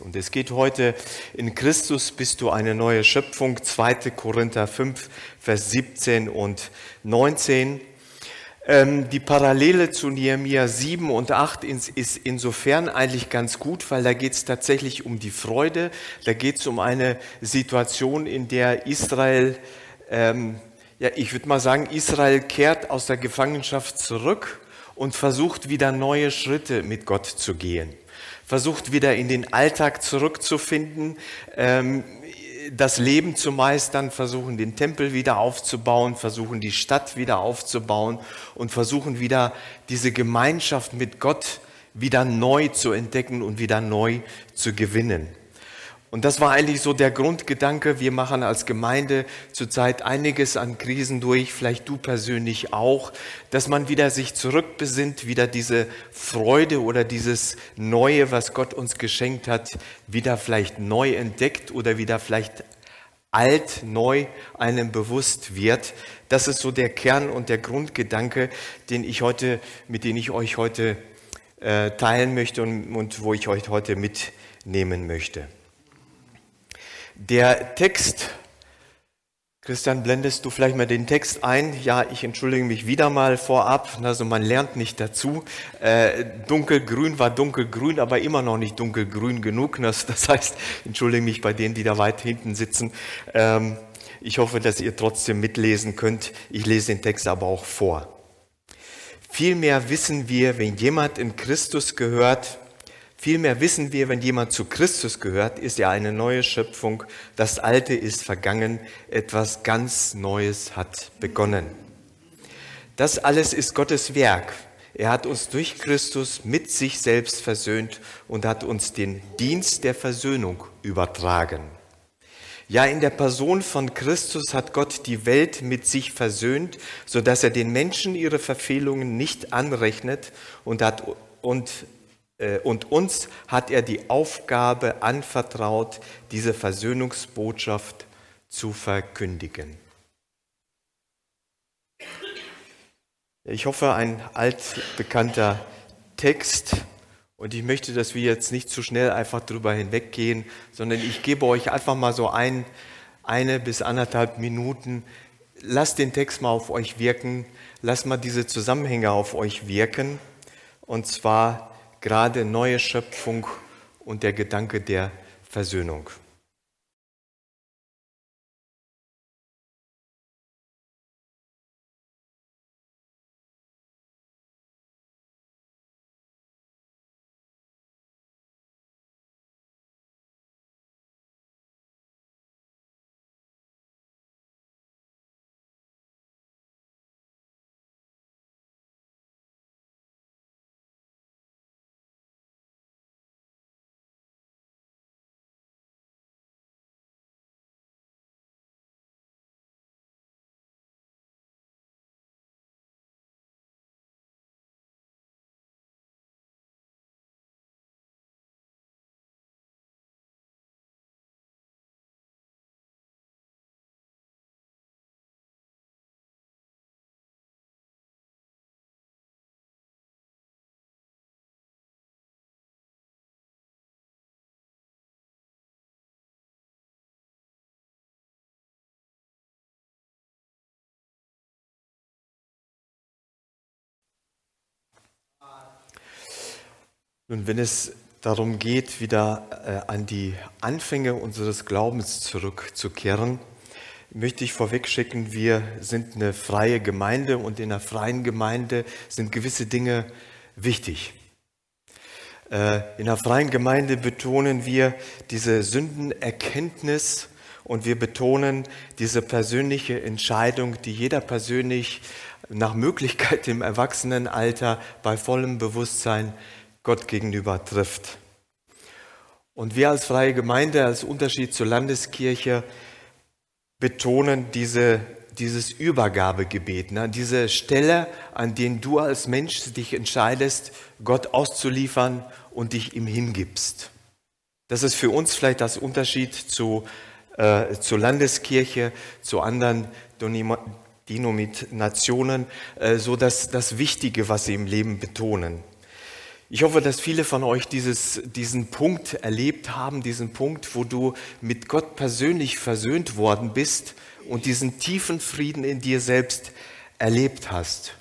Und es geht heute in Christus bist du eine neue Schöpfung, 2. Korinther 5, Vers 17 und 19. Ähm, die Parallele zu Nehemiah 7 und 8 ist insofern eigentlich ganz gut, weil da geht es tatsächlich um die Freude, da geht es um eine Situation, in der Israel, ähm, ja, ich würde mal sagen, Israel kehrt aus der Gefangenschaft zurück und versucht wieder neue Schritte mit Gott zu gehen versucht wieder in den Alltag zurückzufinden, ähm, das Leben zu meistern, versuchen den Tempel wieder aufzubauen, versuchen die Stadt wieder aufzubauen und versuchen wieder diese Gemeinschaft mit Gott wieder neu zu entdecken und wieder neu zu gewinnen. Und das war eigentlich so der Grundgedanke. Wir machen als Gemeinde zurzeit einiges an Krisen durch, vielleicht du persönlich auch, dass man wieder sich zurückbesinnt, wieder diese Freude oder dieses Neue, was Gott uns geschenkt hat, wieder vielleicht neu entdeckt oder wieder vielleicht alt, neu einem bewusst wird. Das ist so der Kern und der Grundgedanke, den ich heute, mit dem ich euch heute äh, teilen möchte und, und wo ich euch heute mitnehmen möchte. Der Text, Christian, blendest du vielleicht mal den Text ein? Ja, ich entschuldige mich wieder mal vorab. Also man lernt nicht dazu. Äh, dunkelgrün war dunkelgrün, aber immer noch nicht dunkelgrün genug. Das, das heißt, entschuldige mich bei denen, die da weit hinten sitzen. Ähm, ich hoffe, dass ihr trotzdem mitlesen könnt. Ich lese den Text aber auch vor. Vielmehr wissen wir, wenn jemand in Christus gehört, Vielmehr wissen wir, wenn jemand zu Christus gehört, ist er eine neue Schöpfung. Das Alte ist vergangen, etwas ganz Neues hat begonnen. Das alles ist Gottes Werk. Er hat uns durch Christus mit sich selbst versöhnt und hat uns den Dienst der Versöhnung übertragen. Ja, in der Person von Christus hat Gott die Welt mit sich versöhnt, so dass er den Menschen ihre Verfehlungen nicht anrechnet und hat und und uns hat er die Aufgabe anvertraut, diese Versöhnungsbotschaft zu verkündigen. Ich hoffe, ein altbekannter Text. Und ich möchte, dass wir jetzt nicht zu schnell einfach drüber hinweggehen, sondern ich gebe euch einfach mal so ein, eine bis anderthalb Minuten. Lasst den Text mal auf euch wirken. Lasst mal diese Zusammenhänge auf euch wirken. Und zwar gerade neue Schöpfung und der Gedanke der Versöhnung. Nun, wenn es darum geht, wieder äh, an die Anfänge unseres Glaubens zurückzukehren, möchte ich vorwegschicken, wir sind eine freie Gemeinde und in einer freien Gemeinde sind gewisse Dinge wichtig. Äh, in einer freien Gemeinde betonen wir diese Sündenerkenntnis und wir betonen diese persönliche Entscheidung, die jeder persönlich nach Möglichkeit im Erwachsenenalter bei vollem Bewusstsein Gott gegenüber trifft. Und wir als freie Gemeinde, als Unterschied zur Landeskirche, betonen diese, dieses Übergabegebet, ne? diese Stelle, an der du als Mensch dich entscheidest, Gott auszuliefern und dich ihm hingibst. Das ist für uns vielleicht das Unterschied zu, äh, zur Landeskirche, zu anderen Denominationen, äh, so dass das Wichtige, was sie im Leben betonen. Ich hoffe, dass viele von euch dieses, diesen Punkt erlebt haben, diesen Punkt, wo du mit Gott persönlich versöhnt worden bist und diesen tiefen Frieden in dir selbst erlebt hast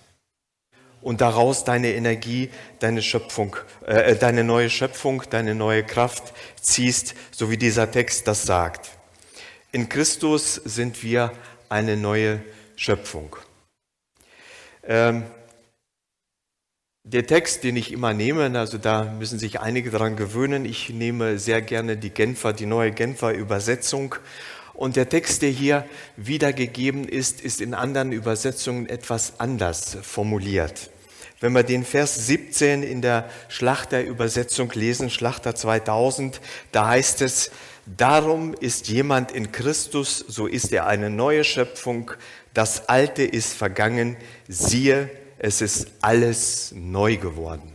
und daraus deine Energie, deine Schöpfung, äh, deine neue Schöpfung, deine neue Kraft ziehst, so wie dieser Text das sagt. In Christus sind wir eine neue Schöpfung. Ähm, der Text, den ich immer nehme, also da müssen sich einige daran gewöhnen, ich nehme sehr gerne die Genfer, die neue Genfer Übersetzung. Und der Text, der hier wiedergegeben ist, ist in anderen Übersetzungen etwas anders formuliert. Wenn wir den Vers 17 in der Schlachter-Übersetzung lesen, Schlachter 2000, da heißt es, darum ist jemand in Christus, so ist er eine neue Schöpfung, das Alte ist vergangen, siehe, es ist alles neu geworden.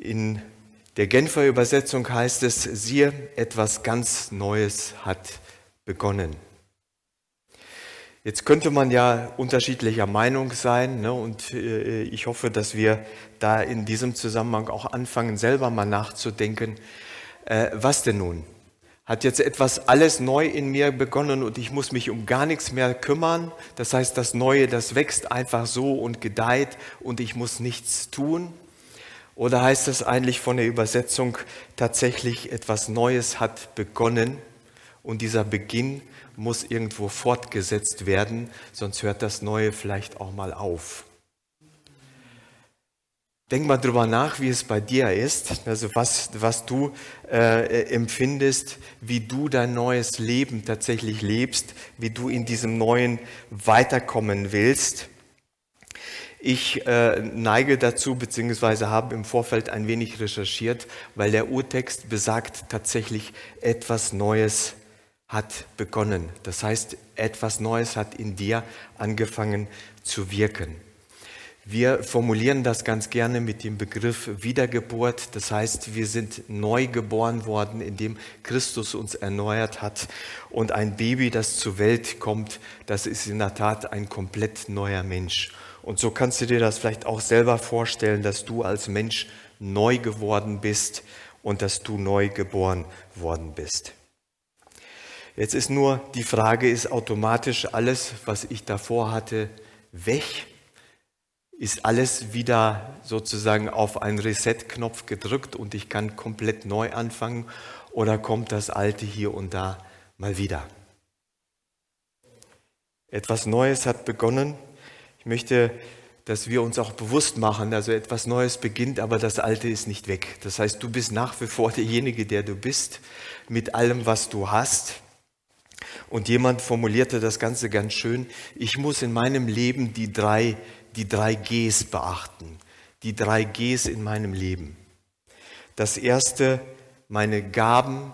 In der Genfer Übersetzung heißt es, siehe, etwas ganz Neues hat begonnen. Jetzt könnte man ja unterschiedlicher Meinung sein ne, und äh, ich hoffe, dass wir da in diesem Zusammenhang auch anfangen, selber mal nachzudenken, äh, was denn nun? Hat jetzt etwas alles neu in mir begonnen und ich muss mich um gar nichts mehr kümmern. Das heißt, das Neue, das wächst einfach so und gedeiht und ich muss nichts tun. Oder heißt es eigentlich von der Übersetzung tatsächlich etwas Neues hat begonnen und dieser Beginn muss irgendwo fortgesetzt werden, sonst hört das Neue vielleicht auch mal auf. Denk mal drüber nach, wie es bei dir ist, also was, was du äh, empfindest, wie du dein neues Leben tatsächlich lebst, wie du in diesem neuen weiterkommen willst. Ich äh, neige dazu, beziehungsweise habe im Vorfeld ein wenig recherchiert, weil der Urtext besagt tatsächlich, etwas Neues hat begonnen. Das heißt, etwas Neues hat in dir angefangen zu wirken. Wir formulieren das ganz gerne mit dem Begriff Wiedergeburt. Das heißt, wir sind neu geboren worden, indem Christus uns erneuert hat. Und ein Baby, das zur Welt kommt, das ist in der Tat ein komplett neuer Mensch. Und so kannst du dir das vielleicht auch selber vorstellen, dass du als Mensch neu geworden bist und dass du neu geboren worden bist. Jetzt ist nur die Frage, ist automatisch alles, was ich davor hatte, weg? Ist alles wieder sozusagen auf einen Reset-Knopf gedrückt und ich kann komplett neu anfangen oder kommt das Alte hier und da mal wieder? Etwas Neues hat begonnen. Ich möchte, dass wir uns auch bewusst machen, also etwas Neues beginnt, aber das Alte ist nicht weg. Das heißt, du bist nach wie vor derjenige, der du bist, mit allem, was du hast. Und jemand formulierte das Ganze ganz schön. Ich muss in meinem Leben die drei die drei Gs beachten, die drei Gs in meinem Leben. Das erste, meine Gaben,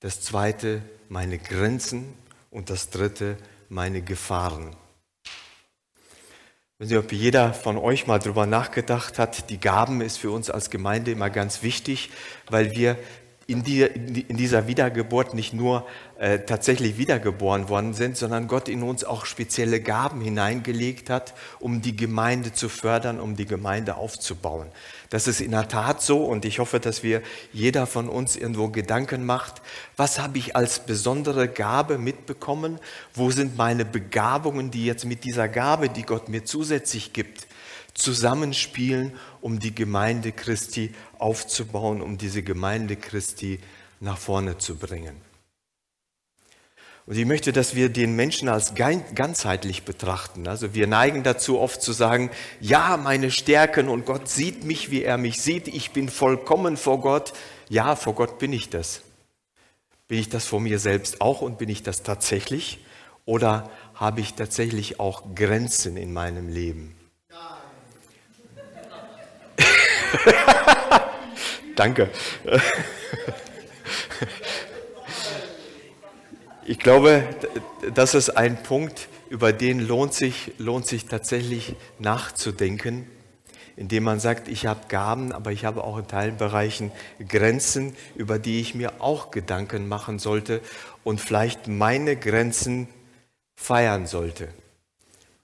das zweite, meine Grenzen und das dritte, meine Gefahren. Ich weiß nicht, ob jeder von euch mal darüber nachgedacht hat, die Gaben ist für uns als Gemeinde immer ganz wichtig, weil wir in, die, in dieser Wiedergeburt nicht nur äh, tatsächlich wiedergeboren worden sind, sondern Gott in uns auch spezielle Gaben hineingelegt hat, um die Gemeinde zu fördern, um die Gemeinde aufzubauen. Das ist in der Tat so und ich hoffe, dass wir jeder von uns irgendwo Gedanken macht, was habe ich als besondere Gabe mitbekommen? Wo sind meine Begabungen, die jetzt mit dieser Gabe, die Gott mir zusätzlich gibt, zusammenspielen, um die Gemeinde Christi aufzubauen, um diese Gemeinde Christi nach vorne zu bringen. Und ich möchte, dass wir den Menschen als ganzheitlich betrachten. Also wir neigen dazu oft zu sagen, ja, meine Stärken und Gott sieht mich, wie er mich sieht. Ich bin vollkommen vor Gott. Ja, vor Gott bin ich das. Bin ich das vor mir selbst auch und bin ich das tatsächlich? Oder habe ich tatsächlich auch Grenzen in meinem Leben? Danke. Ich glaube, das ist ein Punkt, über den lohnt sich, lohnt sich tatsächlich nachzudenken, indem man sagt, ich habe Gaben, aber ich habe auch in Teilbereichen Grenzen, über die ich mir auch Gedanken machen sollte und vielleicht meine Grenzen feiern sollte.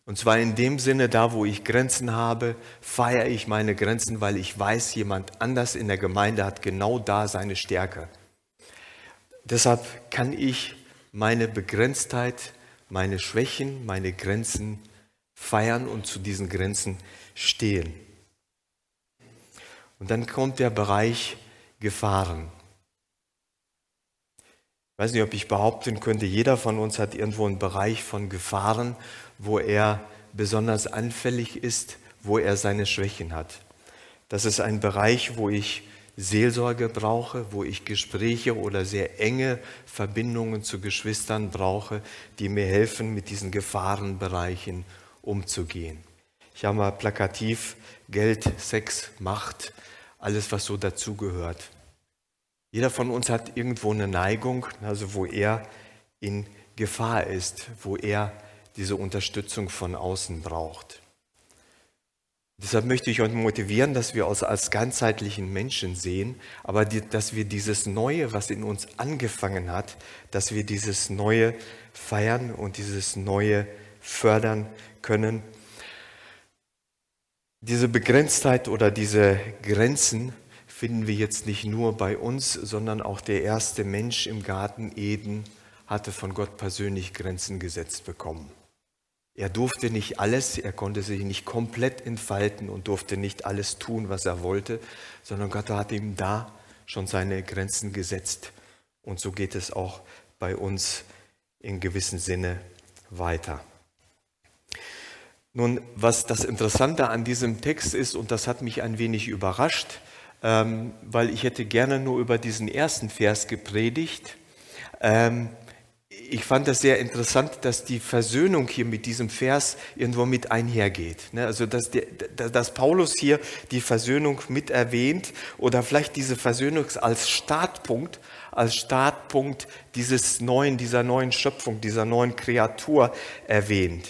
Und zwar in dem Sinne, da wo ich Grenzen habe, feiere ich meine Grenzen, weil ich weiß, jemand anders in der Gemeinde hat genau da seine Stärke. Deshalb kann ich meine Begrenztheit, meine Schwächen, meine Grenzen feiern und zu diesen Grenzen stehen. Und dann kommt der Bereich Gefahren. Ich weiß nicht, ob ich behaupten könnte, jeder von uns hat irgendwo einen Bereich von Gefahren, wo er besonders anfällig ist, wo er seine Schwächen hat. Das ist ein Bereich, wo ich Seelsorge brauche, wo ich Gespräche oder sehr enge Verbindungen zu Geschwistern brauche, die mir helfen, mit diesen Gefahrenbereichen umzugehen. Ich habe mal plakativ Geld, Sex, Macht, alles, was so dazugehört. Jeder von uns hat irgendwo eine Neigung, also wo er in Gefahr ist, wo er diese Unterstützung von außen braucht. Deshalb möchte ich euch motivieren, dass wir uns als ganzheitlichen Menschen sehen, aber die, dass wir dieses Neue, was in uns angefangen hat, dass wir dieses Neue feiern und dieses Neue fördern können. Diese Begrenztheit oder diese Grenzen finden wir jetzt nicht nur bei uns, sondern auch der erste Mensch im Garten Eden hatte von Gott persönlich Grenzen gesetzt bekommen. Er durfte nicht alles, er konnte sich nicht komplett entfalten und durfte nicht alles tun, was er wollte, sondern Gott hat ihm da schon seine Grenzen gesetzt. Und so geht es auch bei uns in gewissem Sinne weiter. Nun, was das Interessante an diesem Text ist, und das hat mich ein wenig überrascht, ähm, weil ich hätte gerne nur über diesen ersten Vers gepredigt. Ähm, ich fand das sehr interessant, dass die Versöhnung hier mit diesem Vers irgendwo mit einhergeht. Ne? Also dass, der, dass Paulus hier die Versöhnung mit erwähnt oder vielleicht diese Versöhnung als Startpunkt, als Startpunkt dieses neuen, dieser neuen Schöpfung, dieser neuen Kreatur erwähnt.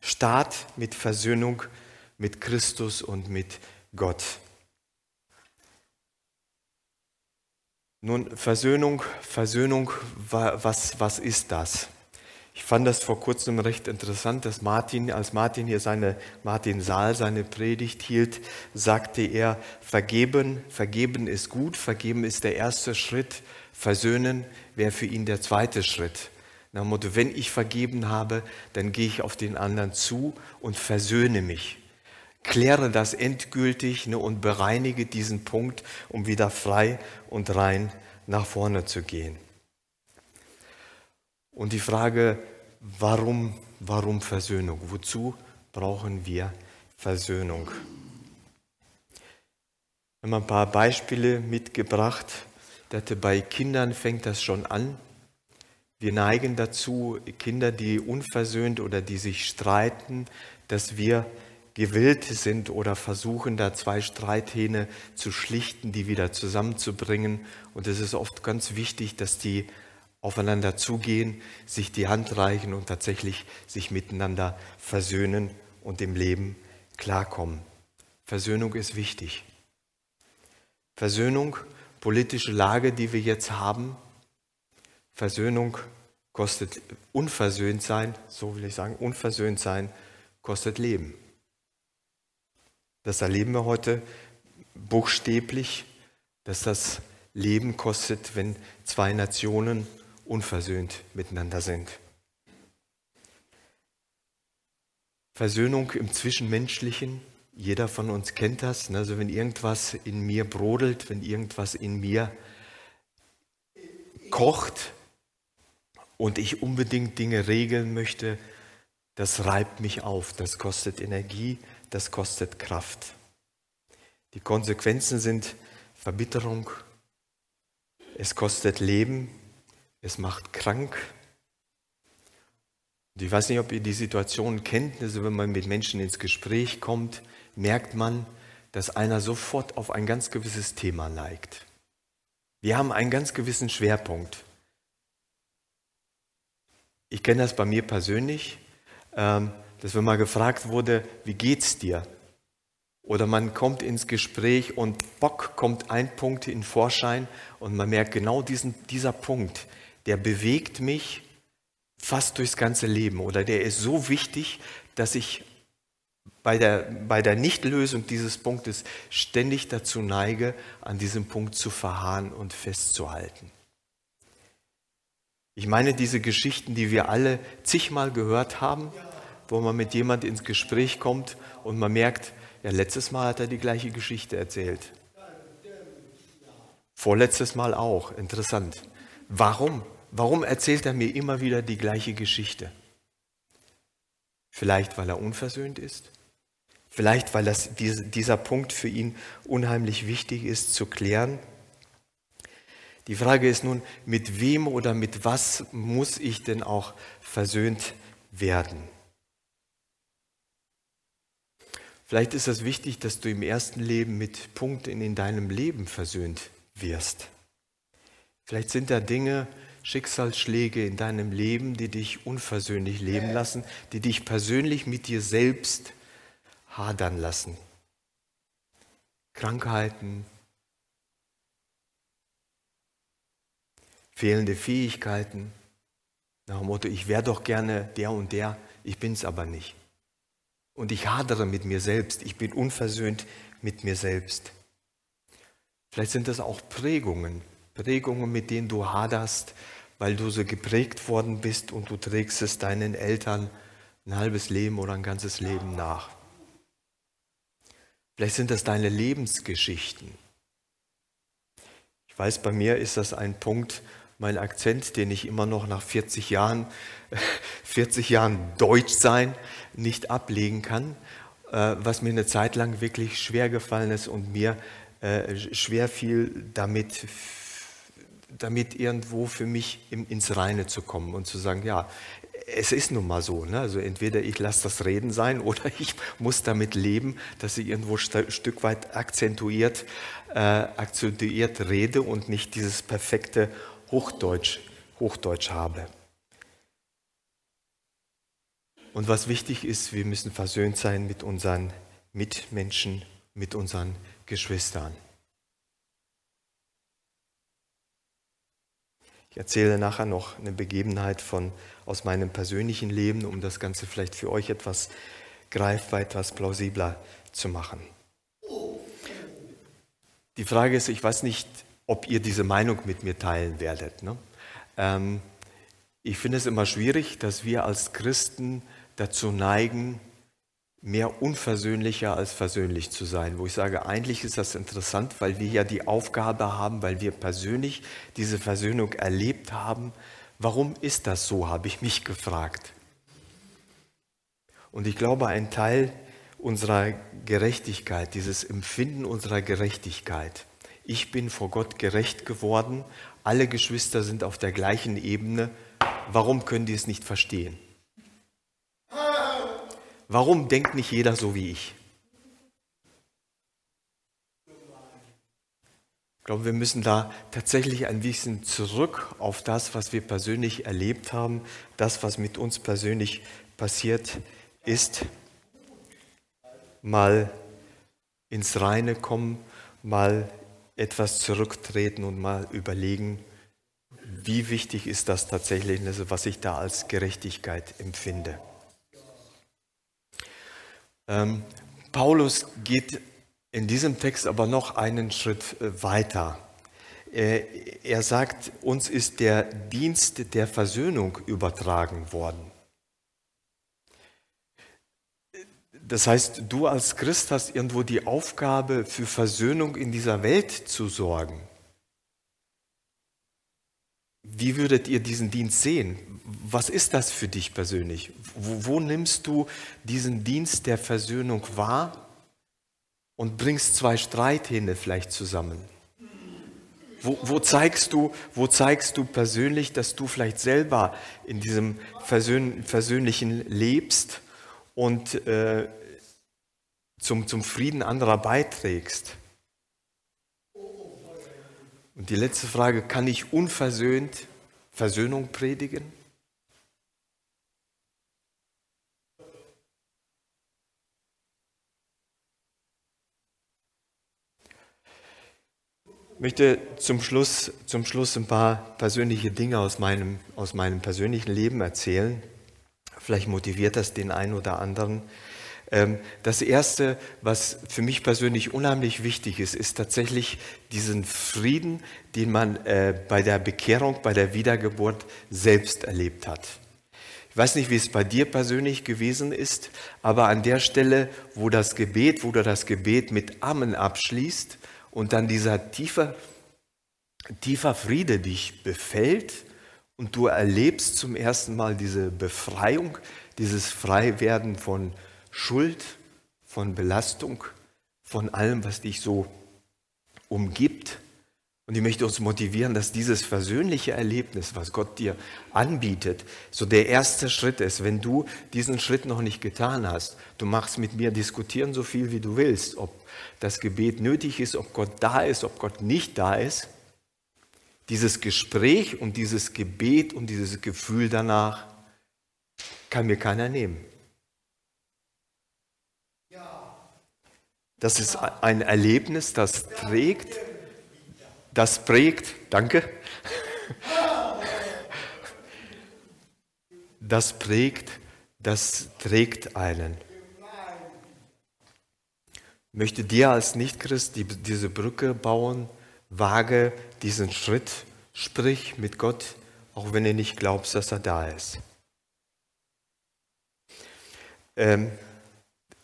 Start mit Versöhnung mit Christus und mit Gott. Nun, Versöhnung, Versöhnung, was, was ist das? Ich fand das vor kurzem recht interessant, dass Martin, als Martin hier seine, Martin Saal seine Predigt hielt, sagte er, vergeben, vergeben ist gut, vergeben ist der erste Schritt, versöhnen wäre für ihn der zweite Schritt. Nach dem Motto, wenn ich vergeben habe, dann gehe ich auf den anderen zu und versöhne mich kläre das endgültig ne, und bereinige diesen Punkt, um wieder frei und rein nach vorne zu gehen. Und die Frage, warum, warum Versöhnung? Wozu brauchen wir Versöhnung? Ich habe ein paar Beispiele mitgebracht. Dachte, bei Kindern fängt das schon an. Wir neigen dazu, Kinder, die unversöhnt oder die sich streiten, dass wir gewillt sind oder versuchen, da zwei Streithähne zu schlichten, die wieder zusammenzubringen. Und es ist oft ganz wichtig, dass die aufeinander zugehen, sich die Hand reichen und tatsächlich sich miteinander versöhnen und im Leben klarkommen. Versöhnung ist wichtig. Versöhnung, politische Lage, die wir jetzt haben. Versöhnung kostet unversöhnt sein, so will ich sagen, unversöhnt sein kostet Leben. Das erleben wir heute buchstäblich, dass das Leben kostet, wenn zwei Nationen unversöhnt miteinander sind. Versöhnung im Zwischenmenschlichen, jeder von uns kennt das. Ne? Also wenn irgendwas in mir brodelt, wenn irgendwas in mir kocht und ich unbedingt Dinge regeln möchte, das reibt mich auf, das kostet Energie, das kostet Kraft. Die Konsequenzen sind Verbitterung, es kostet Leben, es macht krank. Und ich weiß nicht, ob ihr die Situation kennt, also wenn man mit Menschen ins Gespräch kommt, merkt man, dass einer sofort auf ein ganz gewisses Thema neigt. Wir haben einen ganz gewissen Schwerpunkt. Ich kenne das bei mir persönlich. Ähm, dass wenn mal gefragt wurde, wie geht's dir? Oder man kommt ins Gespräch und bock kommt ein Punkt in Vorschein und man merkt genau diesen, dieser Punkt, der bewegt mich fast durchs ganze Leben oder der ist so wichtig, dass ich bei der, bei der Nichtlösung dieses Punktes ständig dazu neige, an diesem Punkt zu verharren und festzuhalten. Ich meine diese Geschichten, die wir alle zigmal gehört haben, wo man mit jemand ins Gespräch kommt und man merkt, ja, letztes Mal hat er die gleiche Geschichte erzählt. Vorletztes Mal auch. Interessant. Warum? Warum erzählt er mir immer wieder die gleiche Geschichte? Vielleicht, weil er unversöhnt ist? Vielleicht, weil das, dieser Punkt für ihn unheimlich wichtig ist zu klären? Die Frage ist nun, mit wem oder mit was muss ich denn auch versöhnt werden? Vielleicht ist es wichtig, dass du im ersten Leben mit Punkten in deinem Leben versöhnt wirst. Vielleicht sind da Dinge, Schicksalsschläge in deinem Leben, die dich unversöhnlich leben lassen, die dich persönlich mit dir selbst hadern lassen. Krankheiten, fehlende Fähigkeiten, nach dem Motto, ich wäre doch gerne der und der, ich bin es aber nicht. Und ich hadere mit mir selbst, ich bin unversöhnt mit mir selbst. Vielleicht sind das auch Prägungen, Prägungen, mit denen du haderst, weil du so geprägt worden bist und du trägst es deinen Eltern ein halbes Leben oder ein ganzes Leben nach. Vielleicht sind das deine Lebensgeschichten. Ich weiß, bei mir ist das ein Punkt, mein Akzent, den ich immer noch nach 40 Jahren, 40 Jahren Deutsch sein nicht ablegen kann, äh, was mir eine Zeit lang wirklich schwer gefallen ist und mir äh, schwer fiel, damit, damit irgendwo für mich ins Reine zu kommen und zu sagen, ja, es ist nun mal so. Ne? Also entweder ich lasse das Reden sein oder ich muss damit leben, dass ich irgendwo ein Stück weit akzentuiert, äh, akzentuiert rede und nicht dieses perfekte Hochdeutsch, Hochdeutsch habe. Und was wichtig ist, wir müssen versöhnt sein mit unseren Mitmenschen, mit unseren Geschwistern. Ich erzähle nachher noch eine Begebenheit von, aus meinem persönlichen Leben, um das Ganze vielleicht für euch etwas greifbar, etwas plausibler zu machen. Die Frage ist, ich weiß nicht, ob ihr diese Meinung mit mir teilen werdet. Ne? Ähm, ich finde es immer schwierig, dass wir als Christen dazu neigen, mehr unversöhnlicher als versöhnlich zu sein. Wo ich sage, eigentlich ist das interessant, weil wir ja die Aufgabe haben, weil wir persönlich diese Versöhnung erlebt haben. Warum ist das so, habe ich mich gefragt. Und ich glaube, ein Teil unserer Gerechtigkeit, dieses Empfinden unserer Gerechtigkeit, ich bin vor Gott gerecht geworden, alle Geschwister sind auf der gleichen Ebene, warum können die es nicht verstehen? Warum denkt nicht jeder so wie ich? Ich glaube, wir müssen da tatsächlich ein bisschen zurück auf das, was wir persönlich erlebt haben, das, was mit uns persönlich passiert ist, mal ins Reine kommen, mal etwas zurücktreten und mal überlegen, wie wichtig ist das tatsächlich, was ich da als Gerechtigkeit empfinde. Ähm, Paulus geht in diesem Text aber noch einen Schritt äh, weiter. Er sagt, uns ist der Dienst der Versöhnung übertragen worden. Das heißt, du als Christ hast irgendwo die Aufgabe, für Versöhnung in dieser Welt zu sorgen. Wie würdet ihr diesen Dienst sehen? Was ist das für dich persönlich? Wo, wo, nimmst du diesen Dienst der Versöhnung wahr und bringst zwei Streithähne vielleicht zusammen? Wo, wo, zeigst du, wo zeigst du persönlich, dass du vielleicht selber in diesem Versöhn, Versöhnlichen lebst und äh, zum, zum Frieden anderer beiträgst? Und die letzte Frage, kann ich unversöhnt Versöhnung predigen? Ich möchte zum Schluss, zum Schluss ein paar persönliche Dinge aus meinem, aus meinem persönlichen Leben erzählen. Vielleicht motiviert das den einen oder anderen. Ähm, das Erste, was für mich persönlich unheimlich wichtig ist, ist tatsächlich diesen Frieden, den man äh, bei der Bekehrung, bei der Wiedergeburt selbst erlebt hat. Ich weiß nicht, wie es bei dir persönlich gewesen ist, aber an der Stelle, wo das Gebet, wo du das Gebet mit Amen abschließt und dann dieser tiefe, tiefer Friede dich befällt und du erlebst zum ersten Mal diese Befreiung, dieses Freiwerden von Schuld, von Belastung, von allem, was dich so umgibt. Und ich möchte uns motivieren, dass dieses versöhnliche Erlebnis, was Gott dir anbietet, so der erste Schritt ist. Wenn du diesen Schritt noch nicht getan hast, du machst mit mir diskutieren so viel, wie du willst, ob das Gebet nötig ist, ob Gott da ist, ob Gott nicht da ist. Dieses Gespräch und dieses Gebet und dieses Gefühl danach kann mir keiner nehmen. Das ist ein Erlebnis, das trägt, das prägt, danke, das prägt, das trägt einen. Möchte dir als Nichtchrist die, diese Brücke bauen, wage diesen Schritt, sprich mit Gott, auch wenn du nicht glaubst, dass er da ist. Ähm,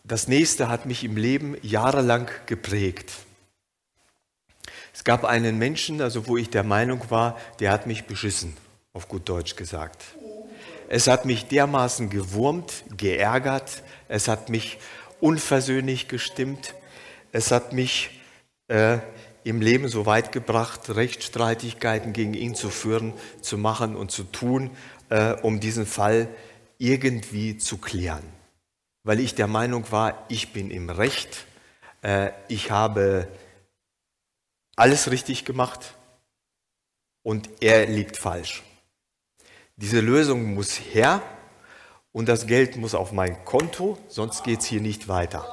das nächste hat mich im Leben jahrelang geprägt. Es gab einen Menschen, also wo ich der Meinung war, der hat mich beschissen, auf gut Deutsch gesagt. Es hat mich dermaßen gewurmt, geärgert, es hat mich unversöhnlich gestimmt, es hat mich äh, im Leben so weit gebracht, Rechtsstreitigkeiten gegen ihn zu führen, zu machen und zu tun, äh, um diesen Fall irgendwie zu klären weil ich der Meinung war, ich bin im Recht, äh, ich habe alles richtig gemacht und er liegt falsch. Diese Lösung muss her und das Geld muss auf mein Konto, sonst geht es hier nicht weiter.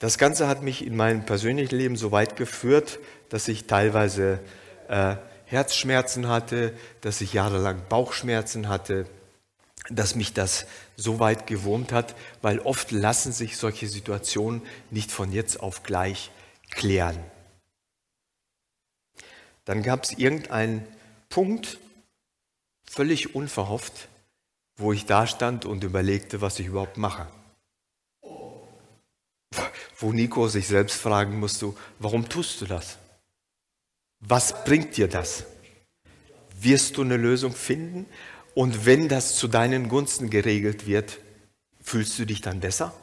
Das Ganze hat mich in meinem persönlichen Leben so weit geführt, dass ich teilweise äh, Herzschmerzen hatte, dass ich jahrelang Bauchschmerzen hatte, dass mich das so weit gewurmt hat, weil oft lassen sich solche Situationen nicht von jetzt auf gleich klären. Dann gab es irgendeinen Punkt, völlig unverhofft, wo ich da stand und überlegte, was ich überhaupt mache. Wo Nico sich selbst fragen musste, warum tust du das? Was bringt dir das? Wirst du eine Lösung finden und wenn das zu deinen Gunsten geregelt wird, fühlst du dich dann besser?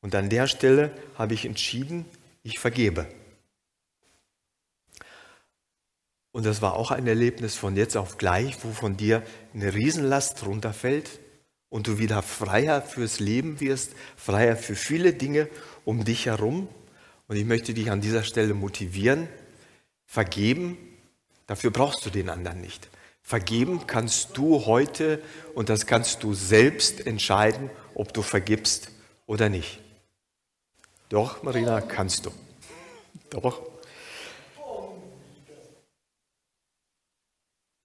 Und an der Stelle habe ich entschieden, ich vergebe. Und das war auch ein Erlebnis von jetzt auf gleich, wo von dir eine Riesenlast runterfällt und du wieder freier fürs Leben wirst, freier für viele Dinge um dich herum. Und ich möchte dich an dieser Stelle motivieren, vergeben Dafür brauchst du den anderen nicht. Vergeben kannst du heute und das kannst du selbst entscheiden, ob du vergibst oder nicht. Doch, Marina, kannst du. Doch.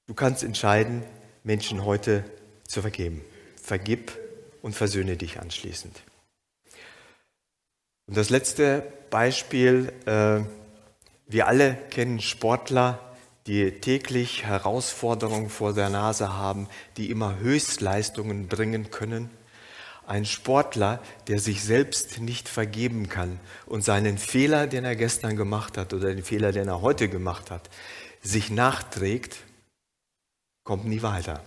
Du kannst entscheiden, Menschen heute zu vergeben. Vergib und versöhne dich anschließend. Und das letzte Beispiel, äh, wir alle kennen Sportler, die täglich Herausforderungen vor der Nase haben, die immer Höchstleistungen bringen können. Ein Sportler, der sich selbst nicht vergeben kann und seinen Fehler, den er gestern gemacht hat oder den Fehler, den er heute gemacht hat, sich nachträgt, kommt nie weiter.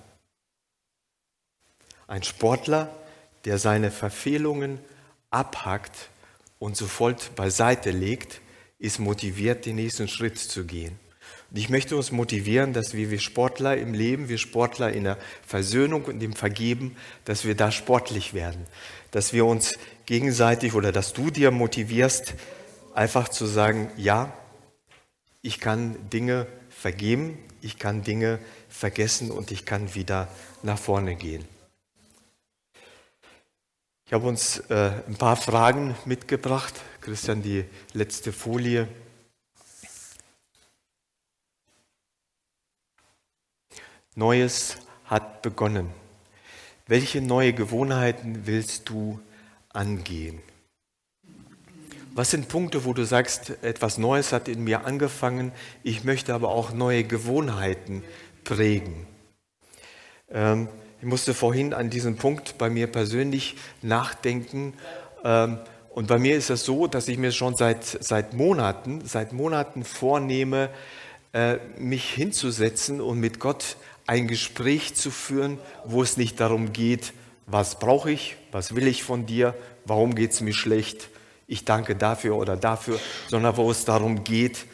Ein Sportler, der seine Verfehlungen abhackt und sofort beiseite legt, ist motiviert, den nächsten Schritt zu gehen. Und ich möchte uns motivieren, dass wir, wir Sportler im Leben, wir Sportler in der Versöhnung und im Vergeben, dass wir da sportlich werden. Dass wir uns gegenseitig oder dass du dir motivierst, einfach zu sagen, ja, ich kann Dinge vergeben, ich kann Dinge vergessen und ich kann wieder nach vorne gehen. Ich habe uns äh, ein paar Fragen mitgebracht. Christian, die letzte Folie. Neues hat begonnen. Welche neue Gewohnheiten willst du angehen? Was sind Punkte, wo du sagst, etwas Neues hat in mir angefangen, ich möchte aber auch neue Gewohnheiten prägen? Ähm, ich musste vorhin an diesen Punkt bei mir persönlich nachdenken. Ähm, und bei mir ist es so, dass ich mir schon seit, seit Monaten, seit Monaten vornehme, äh, mich hinzusetzen und mit Gott ein Gespräch zu führen, wo es nicht darum geht, was brauche ich, was will ich von dir, warum geht es mir schlecht, ich danke dafür oder dafür, sondern wo es darum geht,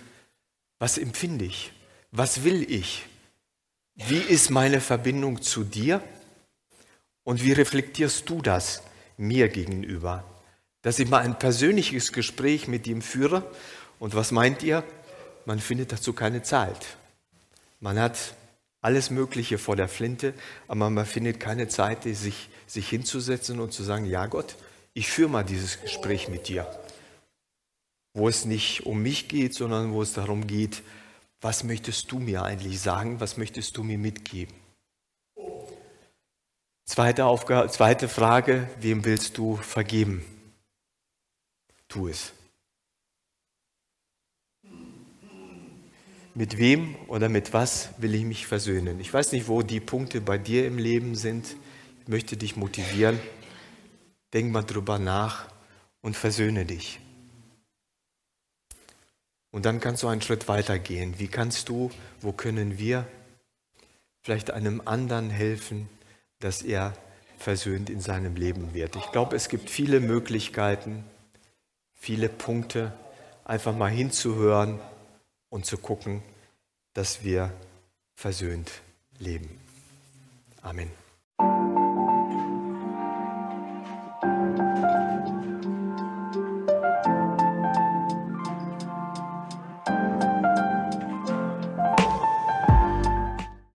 was empfinde ich, was will ich, wie ist meine Verbindung zu dir und wie reflektierst du das mir gegenüber? Dass ich mal ein persönliches Gespräch mit ihm führe und was meint ihr? Man findet dazu keine Zeit. Man hat alles Mögliche vor der Flinte, aber man findet keine Zeit, sich, sich hinzusetzen und zu sagen, ja Gott, ich führe mal dieses Gespräch mit dir, wo es nicht um mich geht, sondern wo es darum geht, was möchtest du mir eigentlich sagen, was möchtest du mir mitgeben? Zweite, Aufgabe, zweite Frage, wem willst du vergeben? Tu es. Mit wem oder mit was will ich mich versöhnen? Ich weiß nicht, wo die Punkte bei dir im Leben sind. Ich möchte dich motivieren. Denk mal drüber nach und versöhne dich. Und dann kannst du einen Schritt weiter gehen. Wie kannst du, wo können wir vielleicht einem anderen helfen, dass er versöhnt in seinem Leben wird? Ich glaube, es gibt viele Möglichkeiten, viele Punkte, einfach mal hinzuhören und zu gucken, dass wir versöhnt leben. Amen.